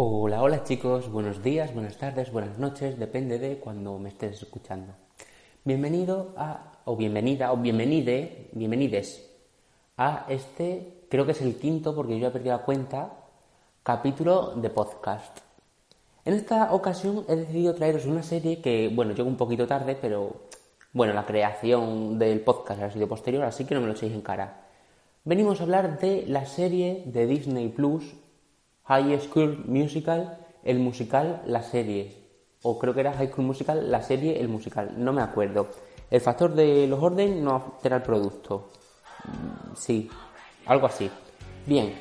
Hola, hola chicos, buenos días, buenas tardes, buenas noches, depende de cuando me estés escuchando. Bienvenido a, o bienvenida, o bienvenide, bienvenides a este, creo que es el quinto porque yo he perdido la cuenta, capítulo de podcast. En esta ocasión he decidido traeros una serie que, bueno, llegó un poquito tarde, pero bueno, la creación del podcast ha sido posterior, así que no me lo echéis en cara. Venimos a hablar de la serie de Disney Plus High School Musical, el musical, la serie. O creo que era High School Musical, la serie, el musical. No me acuerdo. El factor de los orden no altera el producto. Mm, sí, algo así. Bien,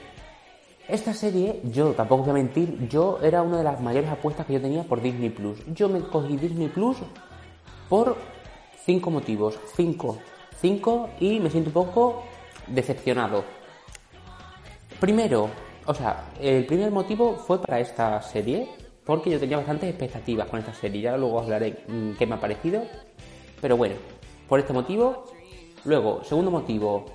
esta serie, yo tampoco voy a mentir, yo era una de las mayores apuestas que yo tenía por Disney Plus. Yo me cogí Disney Plus por cinco motivos. Cinco. Cinco y me siento un poco decepcionado. Primero, o sea, el primer motivo fue para esta serie, porque yo tenía bastantes expectativas con esta serie. Ya luego hablaré mm, qué me ha parecido. Pero bueno, por este motivo. Luego, segundo motivo,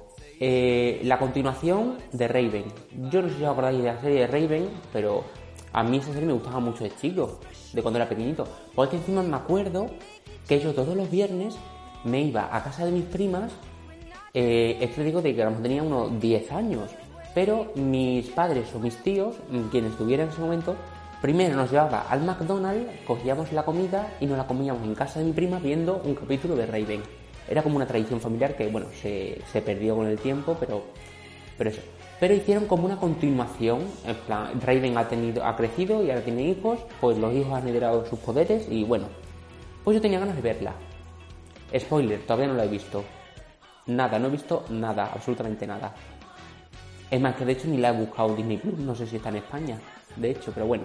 eh, la continuación de Raven. Yo no sé si os acordáis de la serie de Raven, pero a mí esa serie me gustaba mucho de chico, de cuando era pequeñito. Porque encima me acuerdo que yo todos los viernes me iba a casa de mis primas. Eh, esto digo de que tenía unos 10 años pero mis padres o mis tíos, mm, quienes estuvieran en ese momento, primero nos llevaba al McDonald's, cogíamos la comida y nos la comíamos en casa de mi prima viendo un capítulo de Raven. Era como una tradición familiar que, bueno, se, perdió con el tiempo, pero, pero eso. Pero hicieron como una continuación, en plan, Raven ha, tenido, ha crecido y ahora tiene hijos, pues los hijos han heredado sus poderes y bueno, pues yo tenía ganas de verla. Spoiler, todavía no la he visto. Nada, no he visto nada, absolutamente nada. Es más, que de hecho ni la he buscado Disney Plus, no sé si está en España, de hecho, pero bueno.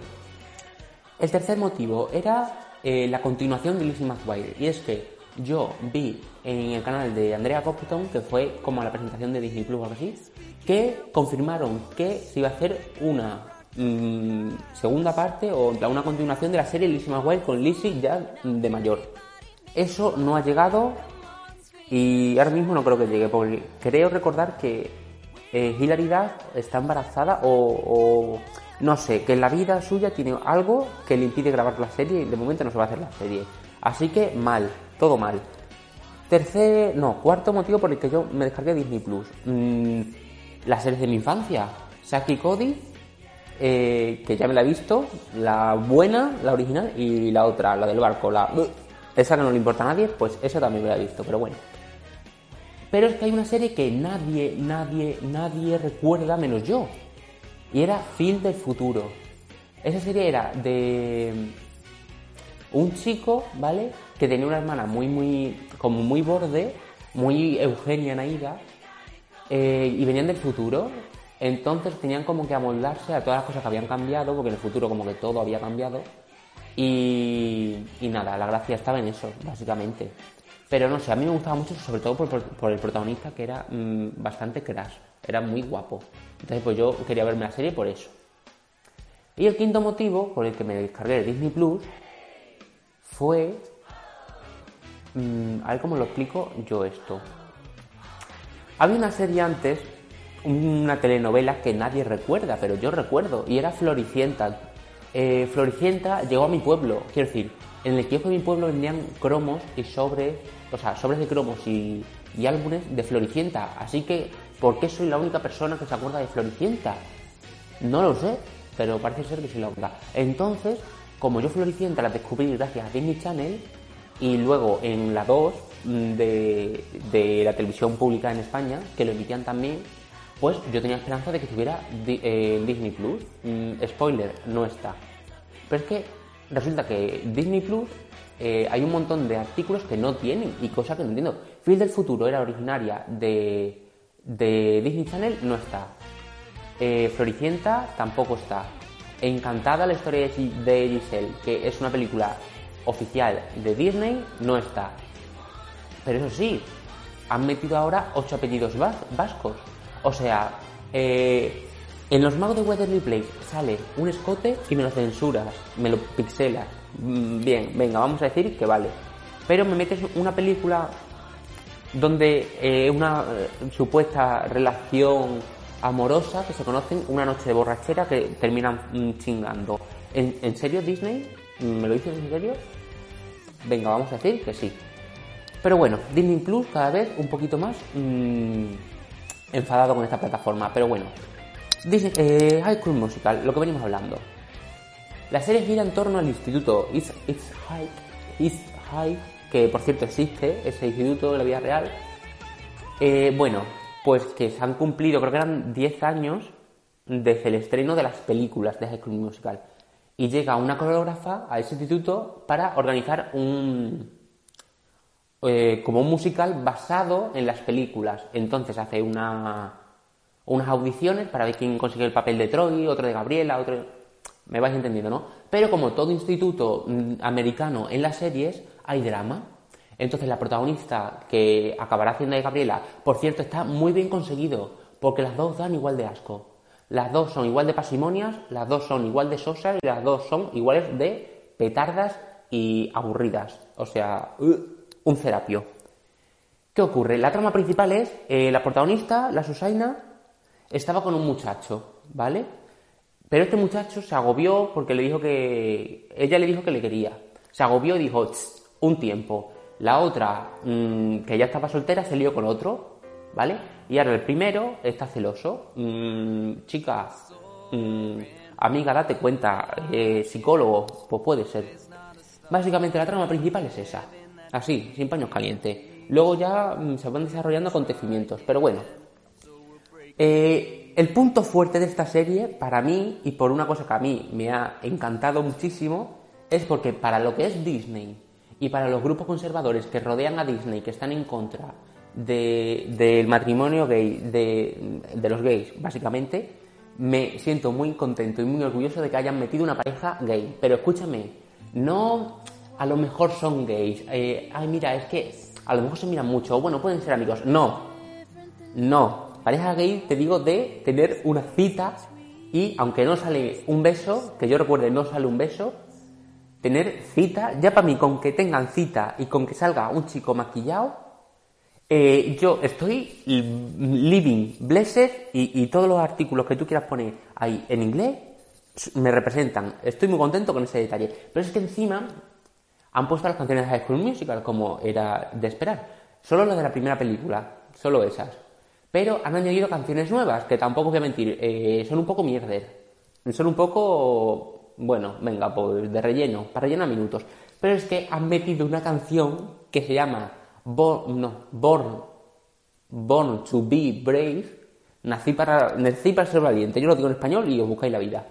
El tercer motivo era eh, la continuación de Lizzie McGuire, y es que yo vi en el canal de Andrea Copperton, que fue como la presentación de Disney Plus o algo así, que confirmaron que se iba a hacer una mm, segunda parte o una continuación de la serie Lizzie McGuire con Lizzie ya de mayor. Eso no ha llegado y ahora mismo no creo que llegue, porque creo recordar que eh, está embarazada o, no sé, que en la vida suya tiene algo que le impide grabar la serie y de momento no se va a hacer la serie. Así que mal, todo mal. Tercer, no, cuarto motivo por el que yo me descargué Disney Plus. Mm, las series de mi infancia. Saki Cody, eh, que ya me la he visto, la buena, la original, y la otra, la del barco, la... Esa que no le importa a nadie, pues esa también me la he visto, pero bueno. Pero es que hay una serie que nadie, nadie, nadie recuerda menos yo. Y era Phil del futuro. Esa serie era de un chico, ¿vale? Que tenía una hermana muy, muy, como muy borde, muy Eugenia Naida, eh, y venían del futuro. Entonces tenían como que amoldarse a todas las cosas que habían cambiado, porque en el futuro como que todo había cambiado. Y, y nada, la gracia estaba en eso, básicamente. Pero no sé, a mí me gustaba mucho, sobre todo por, el protagonista que era mm, bastante crash, era muy guapo. Entonces, pues yo quería verme la serie por eso. Y el quinto motivo por el que me descargué Disney Plus fue. Mm, a ver cómo lo explico yo esto. Había una serie antes, una telenovela que nadie recuerda, pero yo recuerdo, y era Floricienta. Eh, Floricienta llegó a mi pueblo, quiero decir, en el kiosco de mi pueblo vendían cromos y sobres, o sea, sobres de cromos y, álbumes de Floricienta. Así que, ¿por qué soy la única persona que se acuerda de Floricienta? No lo sé, pero parece ser que soy la única. Entonces, como yo Floricienta la descubrí gracias a Disney Channel y luego en la 2 mm, de, la televisión pública en España, que lo emitían también, pues yo tenía esperanza de que estuviera en Disney Plus. Mm, spoiler, no está. Pero es que resulta que Disney Plus eh, hay un montón de artículos que no tienen y cosas que no entiendo. Phil del futuro era originaria de, Disney Channel, no está. Eh, Floricienta tampoco está. Encantada la historia de Giselle, que es una película oficial de Disney, no está. Pero eso sí, han metido ahora ocho apellidos vascos. O sea, eh, en los magos de Weatherly Place sale un escote y me lo censuras, me lo pixelas. Mm, bien, venga, vamos a decir que vale. Pero me metes una película donde eh, una eh, supuesta relación amorosa que se conocen, una noche de borrachera que terminan mm, chingando. ¿En, serio Disney? ¿Me lo dices en serio? Venga, vamos a decir que sí. Pero bueno, Disney Plus cada vez un poquito más mm, enfadado con esta plataforma. Pero bueno, Disney, eh, High School Musical, lo que venimos hablando. La serie gira en torno al instituto It's, High, It's High, que por cierto existe, ese instituto de la vida real. Eh, bueno, pues que se han cumplido, creo que eran 10 años desde el estreno de las películas de High School Musical. Y llega una coreógrafa a ese instituto para organizar un, eh, como un musical basado en las películas. Entonces hace una, unas audiciones para ver quién consigue el papel de Troy, otro de Gabriela, otro... Me vais entendiendo, ¿no? Pero como todo instituto mm, americano en las series, hay drama. Entonces la protagonista que acabará haciendo de Gabriela, por cierto, está muy bien conseguido, porque las dos dan igual de asco. Las dos son igual de pasimonias, las dos son igual de sosas y las dos son iguales de petardas y aburridas. O sea, uh, un cerapio. ¿Qué ocurre? La trama principal es eh, la protagonista, la Susaina, estaba con un muchacho, ¿vale? Pero este muchacho se agobió porque le dijo que. Ella le dijo que le quería. Se agobió y dijo, un tiempo. La otra, mm, que ya estaba soltera, se lió con otro, ¿vale? Y ahora el primero está celoso. Mm, chica, mm, amiga, date cuenta, eh, psicólogo, pues puede ser. Básicamente la trama principal es esa. Así, sin paños calientes. Luego ya se van desarrollando acontecimientos, pero bueno, eh, el punto fuerte de esta serie, para mí, y por una cosa que a mí me ha encantado muchísimo, es porque para lo que es Disney y para los grupos conservadores que rodean a Disney, que están en contra del matrimonio gay, de, de los gays, básicamente, me siento muy contento y muy orgulloso de que hayan metido una pareja gay. Pero escúchame, no a lo mejor son gays. Eh, ay, mira, es que a lo mejor se miran mucho. O bueno, pueden ser amigos. No. No pareja gay te digo de tener una cita y aunque no sale un beso, que yo recuerde no sale un beso, tener cita, ya para mí con que tengan cita y con que salga un chico maquillado, eh, yo estoy living, blessed y, todos los artículos que tú quieras poner ahí en inglés me representan. Estoy muy contento con ese detalle. Pero es que encima han puesto las canciones de High School Musical como era de esperar. Solo lo de la primera película, solo esas. Pero han añadido canciones nuevas, que tampoco voy a mentir, eh, son un poco mierder. Son un poco, bueno, venga, pues de relleno, para rellenar minutos. Pero es que han metido una canción que se llama Born, no, Born, Born to be Brave. Nací para, nací para ser valiente. Yo lo digo en español y os buscáis la vida.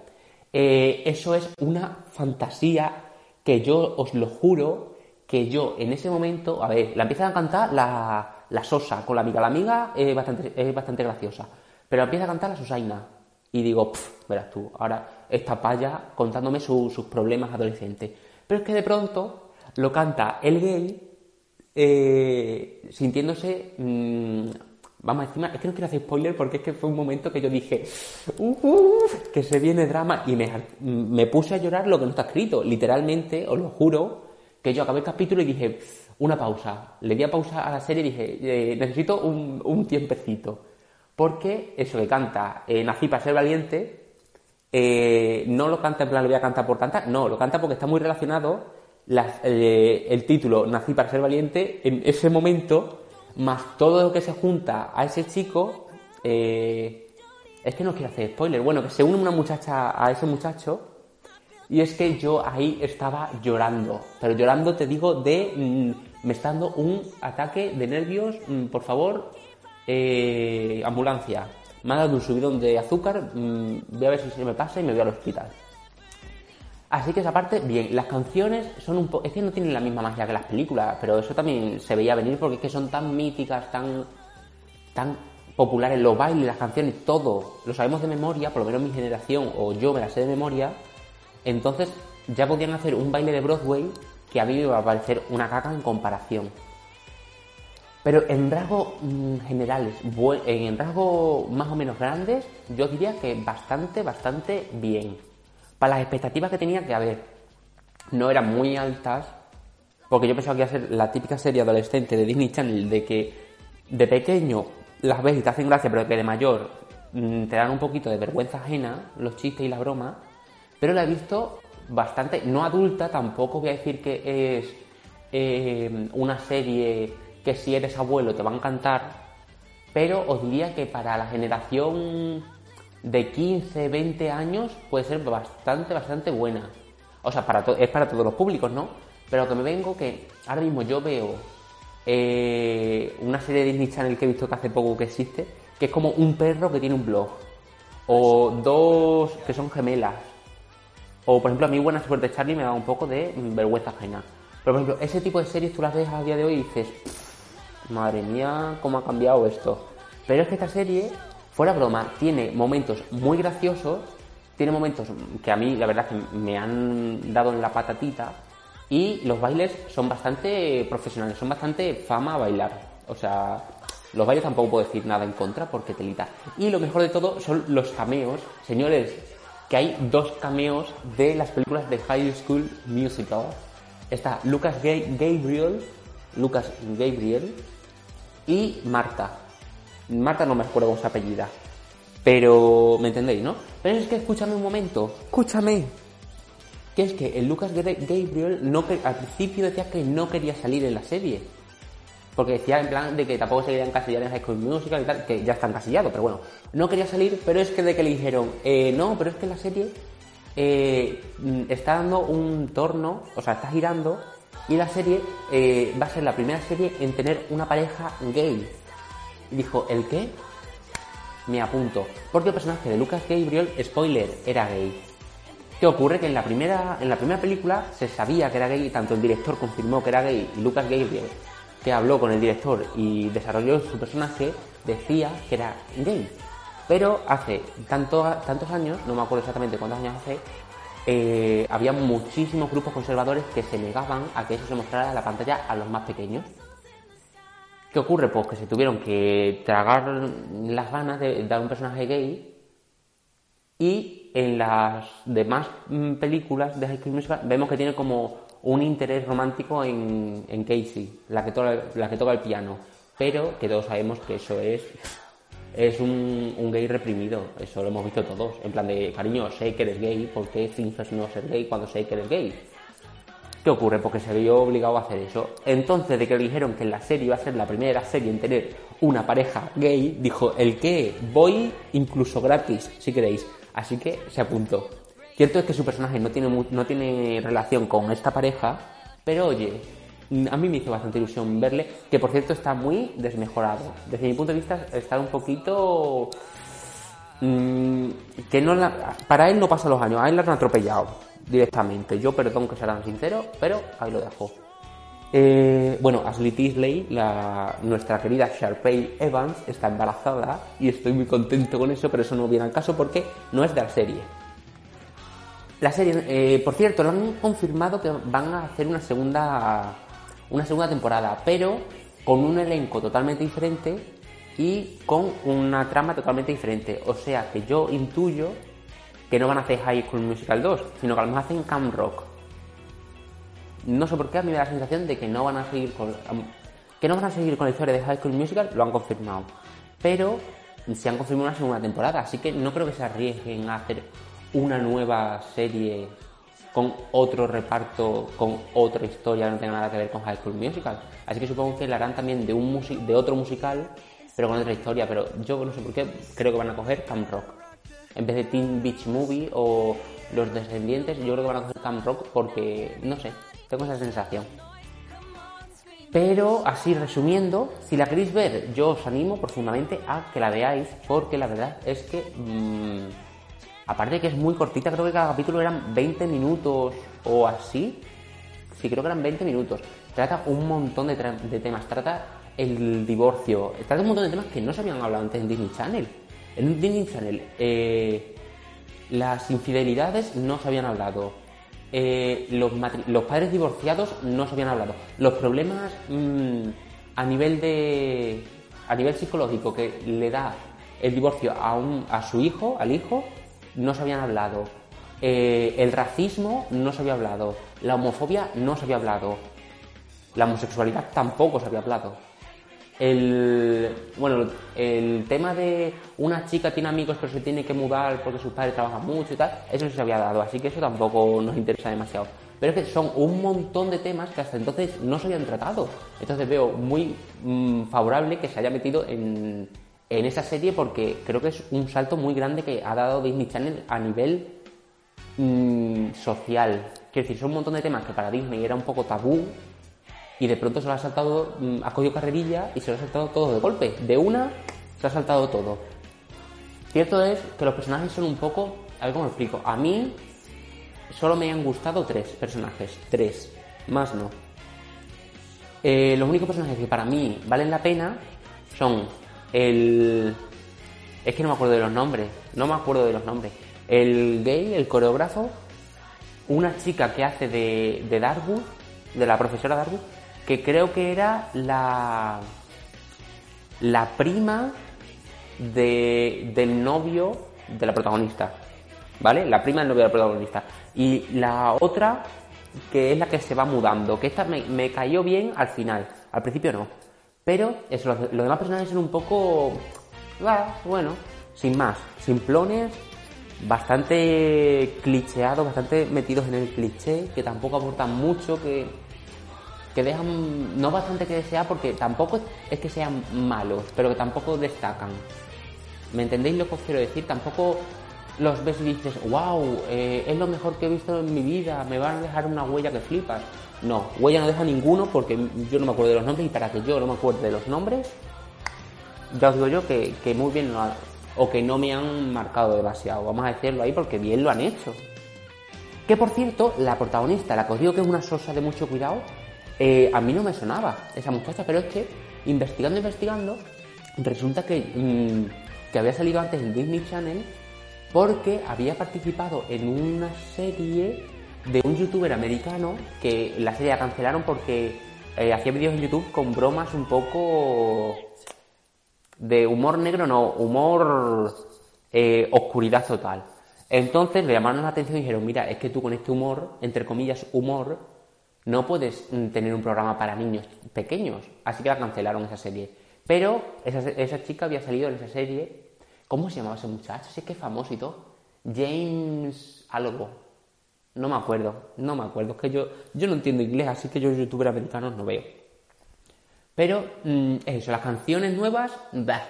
Eh, eso es una fantasía que yo os lo juro que yo en ese momento, a ver, la empiezan a cantar la, la Sosa con la amiga. La amiga es bastante, es bastante graciosa. Pero empieza a cantar la Sosaina. Y digo, verás tú, ahora esta paya contándome sus problemas adolescentes. Pero es que de pronto lo canta el gay eh, sintiéndose... Mm, vamos encima, es que no quiero hacer spoiler porque es que fue un momento que yo dije, que se viene drama y me, me puse a llorar lo que no está escrito. Literalmente, os lo juro, que yo acabé el capítulo y dije, una pausa. Le di a pausa a la serie y dije, eh, necesito un, un, tiempecito. Porque eso que canta eh, Nací para ser valiente, eh, no lo canta en plan, le voy a cantar por cantar, no, lo canta porque está muy relacionado el título Nací para ser valiente en ese momento, más todo lo que se junta a ese chico. es que no quiero hacer spoiler. Bueno, que se une una muchacha a ese muchacho y es que yo ahí estaba llorando, pero llorando te digo de mm, me está dando un ataque de nervios, mm, por favor, eh, ambulancia. Me ha dado un subidón de azúcar, mm, voy a ver si se me pasa y me voy al hospital. Así que esa parte, bien, las canciones son un poco... Es que no tienen la misma magia que las películas, pero eso también se veía venir porque es que son tan míticas, tan... tan populares, los bailes, las canciones, todo lo sabemos de memoria, por lo menos mi generación o yo me la sé de memoria, entonces ya podían hacer un baile de Broadway que a mí va a parecer una caca en comparación. Pero en rasgos mm, generales, en rasgos más o menos grandes, yo diría que bastante, bastante bien. Para las expectativas que tenía que haber, no eran muy altas, porque yo pensaba que iba a ser la típica serie adolescente de Disney Channel, de que de pequeño las ves y te hacen gracia, pero que de mayor mm, te dan un poquito de vergüenza ajena, los chistes y las bromas, pero la he visto bastante, no adulta, tampoco voy a decir que es eh, una serie que si eres abuelo te va a encantar, pero os diría que para la generación de 15, 20 años puede ser bastante, bastante buena. O sea, para es para todos los públicos, ¿no? Pero que me vengo que ahora mismo yo veo eh, una serie de Disney Channel que he visto que hace poco que existe, que es como un perro que tiene un blog. O dos que son gemelas. O por ejemplo a mí Buena Suerte Charlie me da un poco de vergüenza ajena. Pero por ejemplo, ese tipo de series tú las ves a día de hoy y dices, madre mía, cómo ha cambiado esto. Pero es que esta serie, fuera broma, tiene momentos muy graciosos, tiene momentos que a mí la verdad que me han dado en la patatita y los bailes son bastante profesionales, son bastante fama a bailar. O sea, los bailes tampoco puedo decir nada en contra porque telita. Y lo mejor de todo son los cameos. Señores, que hay dos cameos de las películas de High School Musical. Está Lucas Gabriel, Lucas Gabriel, y Marta. Marta no me acuerdo con su apellida. Pero, ¿me entendéis, no? Pero es que escúchame un momento, escúchame. Que es que el Lucas Gabriel no al principio decía que no quería salir en la serie. Porque decía en plan de que tampoco se quería encasillar en High School Musical y tal, que ya está encasillado, pero bueno. No quería salir, pero es que de que le dijeron, eh, no, pero es que la serie eh, está dando un torno, o sea, está girando y la serie eh, va a ser la primera serie en tener una pareja gay. Y dijo, ¿el qué? Me apunto. Porque el personaje de Lucas Gabriel, spoiler, era gay. ¿Qué ocurre? Que en la primera, en la primera película se sabía que era gay, tanto el director confirmó que era gay y Lucas Gabriel, que habló con el director y desarrolló su personaje, decía que era gay. Pero hace tanto, tantos años, no me acuerdo exactamente cuántos años hace, eh, había muchísimos grupos conservadores que se negaban a que eso se mostrara en la pantalla a los más pequeños. ¿Qué ocurre? Pues que se tuvieron que tragar las ganas de dar un personaje gay y en las demás mm, películas de High School Musical vemos que tiene como un interés romántico en, Casey, la que, toca el piano, pero que todos sabemos que eso es es un, gay reprimido. Eso lo hemos visto todos. En plan de, cariño, sé que eres gay, ¿por qué finges no ser gay cuando sé que eres gay? ¿Qué ocurre? Porque se vio obligado a hacer eso. Entonces, de que le dijeron que la serie iba a ser la primera serie en tener una pareja gay, dijo, ¿el qué? Voy incluso gratis, si queréis. Así que se apuntó. Cierto es que su personaje no tiene, no tiene relación con esta pareja, pero oye, a mí me hizo bastante ilusión verle, que por cierto está muy desmejorado. Desde mi punto de vista está un poquito... Mm, que no para él no pasan los años, a él lo han atropellado directamente. Yo perdón que sea tan sincero, pero ahí lo dejo. Eh, bueno, Ashley Tisley, la, nuestra querida Sharpay Evans, está embarazada y estoy muy contento con eso, pero eso no viene al caso porque no es de la serie. La serie, eh, por cierto, lo han confirmado que van a hacer una segunda una segunda temporada, pero con un elenco totalmente diferente y con una trama totalmente diferente. O sea que yo intuyo que no van a hacer High School Musical 2, sino que a lo mejor hacen Camp Rock. No sé por qué a mí me da la sensación de que no van a seguir con que no van a seguir con la historia de High School Musical, lo han confirmado. Pero se han confirmado una segunda temporada, así que no creo que se arriesguen a hacer una nueva serie con otro reparto, con otra historia no tenga nada que ver con High School Musical. Así que supongo que la harán también de, un de otro musical, pero con otra historia. Pero yo no sé por qué, creo que van a coger Camp Rock. En vez de Teen Beach Movie o Los Descendientes, yo creo que van a coger Camp Rock porque, no sé, tengo esa sensación. Pero así resumiendo, si la queréis ver, yo os animo profundamente a que la veáis porque la verdad es que... Mmm, Aparte que es muy cortita, creo que cada capítulo eran 20 minutos o así. Sí, creo que eran 20 minutos. Trata un montón de, temas. Trata el divorcio, trata un montón de temas que no se habían hablado antes en Disney Channel. En Disney Channel, eh, las infidelidades no se habían hablado. Eh, los, los, padres divorciados no se habían hablado. Los problemas mm, a nivel de a nivel psicológico que le da el divorcio a, un, a su hijo, al hijo, no se habían hablado. Eh, el racismo no se había hablado. La homofobia no se había hablado. La homosexualidad tampoco se había hablado. El, bueno, el tema de una chica tiene amigos pero se tiene que mudar porque sus padres trabajan mucho y tal, eso se había dado, así que eso tampoco nos interesa demasiado. Pero es que son un montón de temas que hasta entonces no se habían tratado. Entonces veo muy mm, favorable que se haya metido en, en esa serie porque creo que es un salto muy grande que ha dado Disney Channel a nivel mm, social. Quiero decir, son un montón de temas que para Disney era un poco tabú y de pronto se lo ha saltado, mm, ha cogido carrerilla y se lo ha saltado todo de golpe. De una se ha saltado todo. Cierto es que los personajes son un poco, a ver cómo lo explico. A mí solo me han gustado tres personajes, tres, más no. Eh, los únicos personajes que para mí valen la pena son el... Es que no me acuerdo de los nombres, no me acuerdo de los nombres. El gay, el coreógrafo, una chica que hace de, de Darwood, de la profesora Darwood, que creo que era la, la prima de, del novio de la protagonista. ¿Vale? La prima del novio de la protagonista. Y la otra, que es la que se va mudando, que esta me, cayó bien al final. Al principio no. Pero eso, los, demás personajes son un poco. bueno, sin más. Simplones, bastante clicheados, bastante metidos en el cliché, que tampoco aportan mucho, que que dejan no bastante que desear porque tampoco es que sean malos, pero que tampoco destacan. ¿Me entendéis lo que os quiero decir? Tampoco los ves y dices, wow, eh, es lo mejor que he visto en mi vida, me van a dejar una huella que flipas. No, huella no deja ninguno porque yo no me acuerdo de los nombres y para que yo no me acuerde de los nombres, ya os digo yo que, muy bien o que no me han marcado demasiado, vamos a decirlo ahí porque bien lo han hecho. Que por cierto, la protagonista, la que os digo que es una sosa de mucho cuidado, eh, a mí no me sonaba esa muchacha, pero es que investigando, investigando, resulta que, mm, que había salido antes en Disney Channel porque había participado en una serie de un youtuber americano que la serie la cancelaron porque eh, hacía vídeos en YouTube con bromas un poco de humor negro, no, humor eh, oscuridad total. Entonces le llamaron la atención y dijeron, mira, es que tú con este humor, entre comillas, humor, no puedes mm, tener un programa para niños pequeños. Así que la cancelaron esa serie. Pero esa, chica había salido en esa serie. ¿Cómo se llamaba ese muchacho? Sé que es famoso y todo. James algo. No me acuerdo. No me acuerdo. Es que yo, yo no entiendo inglés, así que yo youtuber americanos no veo. Pero mm, eso, las canciones nuevas, bah.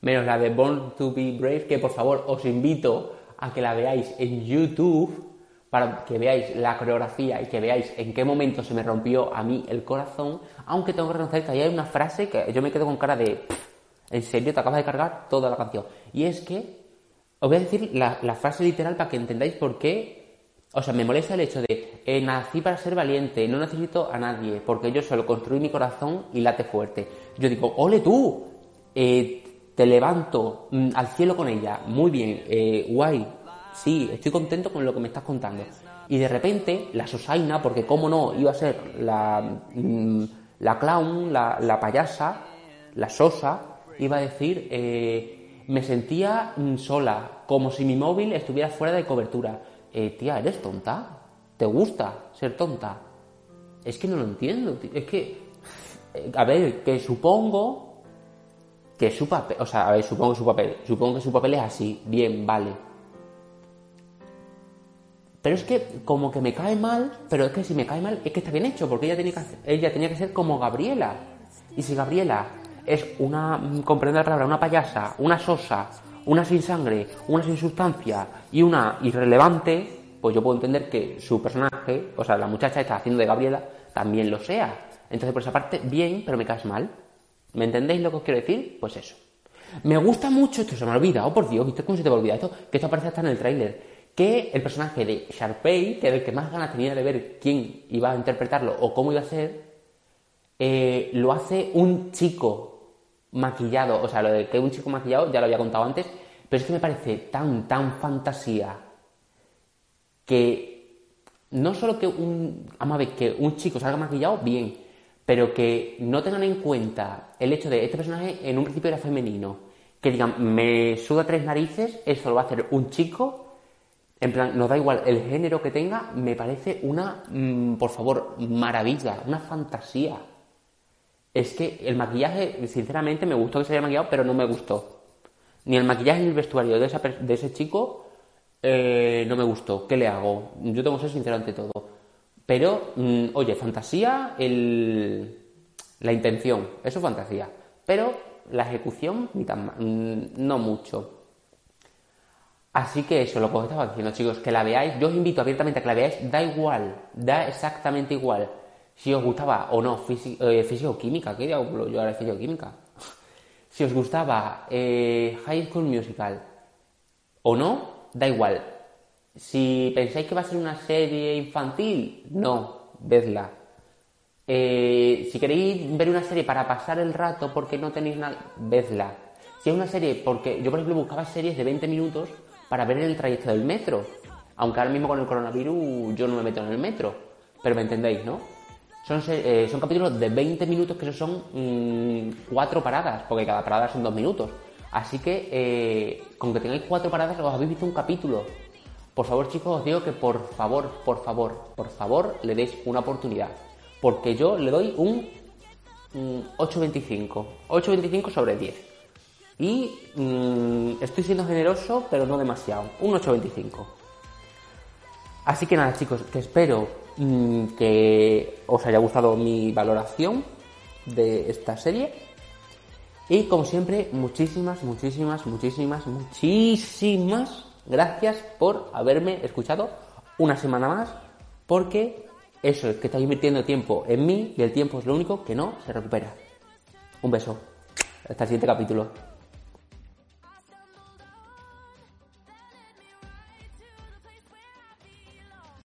Menos la de Born to be Brave, que por favor os invito a que la veáis en YouTube para que veáis la coreografía y que veáis en qué momento se me rompió a mí el corazón, aunque tengo que reconocer que ahí hay una frase que yo me quedo con cara de, en serio, te acabas de cargar toda la canción. Y es que, os voy a decir la, frase literal para que entendáis por qué, o sea, me molesta el hecho de, eh, nací para ser valiente, no necesito a nadie, porque yo solo construí mi corazón y late fuerte. Yo digo, ole tú, eh, te levanto mm, al cielo con ella, muy bien, eh, guay, sí, estoy contento con lo que me estás contando. Y de repente, la Sosaina, porque cómo no, iba a ser la, mm, la clown, la, payasa, la sosa, iba a decir, eh, me sentía mm, sola, como si mi móvil estuviera fuera de cobertura. Eh, tía, ¿eres tonta? ¿Te gusta ser tonta? Es que no lo entiendo, es que, eh, a ver, que supongo que su papel, o sea, a ver, supongo su papel, supongo que su papel es así, bien, vale pero es que como que me cae mal, pero es que si me cae mal es que está bien hecho, porque ella tenía que, ella tenía que ser como Gabriela. Y si Gabriela es una, comprende la palabra, una payasa, una sosa, una sin sangre, una sin sustancia y una irrelevante, pues yo puedo entender que su personaje, o sea, la muchacha está haciendo de Gabriela, también lo sea. Entonces, por esa parte, bien, pero me caes mal. ¿Me entendéis lo que os quiero decir? Pues eso. Me gusta mucho, esto se me ha olvidado, por Dios, ¿viste cómo se te va a olvidar esto? Que esto aparece hasta en el tráiler que el personaje de Sharpay, que era el que más ganas tenía de ver quién iba a interpretarlo o cómo iba a ser, eh, lo hace un chico maquillado. O sea, lo de que un chico maquillado ya lo había contado antes, pero es que me parece tan, tan fantasía que no solo que un, vamos que un chico salga maquillado, bien, pero que no tengan en cuenta el hecho de este personaje en un principio era femenino, que digan, me suda tres narices, eso lo va a hacer un chico, en plan, nos da igual el género que tenga, me parece una, mm, por favor, maravilla, una fantasía. Es que el maquillaje, sinceramente, me gustó que se haya maquillado, pero no me gustó. Ni el maquillaje ni el vestuario de, ese chico eh, no me gustó. ¿Qué le hago? Yo tengo que ser sincero ante todo. Pero, mm, oye, fantasía, el, la intención, eso es fantasía. Pero la ejecución, ni tan, mm, no mucho. Así que eso, lo que os estaba diciendo, chicos, que la veáis, yo os invito abiertamente a que la veáis, da igual, da exactamente igual si os gustaba o no eh, físico-química, ¿qué digo yo ahora físico-química? si os gustaba eh, High School Musical o no, da igual. Si pensáis que va a ser una serie infantil, no, vedla. Eh, si queréis ver una serie para pasar el rato porque no tenéis nada, vedla. Si es una serie, porque yo por ejemplo buscaba series de 20 minutos para ver el trayecto del metro. Aunque ahora mismo con el coronavirus yo no me meto en el metro. Pero me entendéis, ¿no? Son, eh, son capítulos de 20 minutos que son mm, cuatro paradas, porque cada parada son dos minutos. Así que eh, con que tengáis cuatro paradas os habéis visto un capítulo. Por favor, chicos, os digo que por favor, por favor, por favor, le deis una oportunidad. Porque yo le doy un 8.25. 8.25 sobre 10. Y mm, estoy siendo generoso, pero no demasiado. Un 8.25. Así que nada, chicos, que espero Mm, que os haya gustado mi valoración de esta serie. Y como siempre, muchísimas, muchísimas, muchísimas, muchísimas gracias por haberme escuchado una semana más, porque eso es que estáis invirtiendo tiempo en mí y el tiempo es lo único que no se recupera. Un beso. Hasta el siguiente capítulo.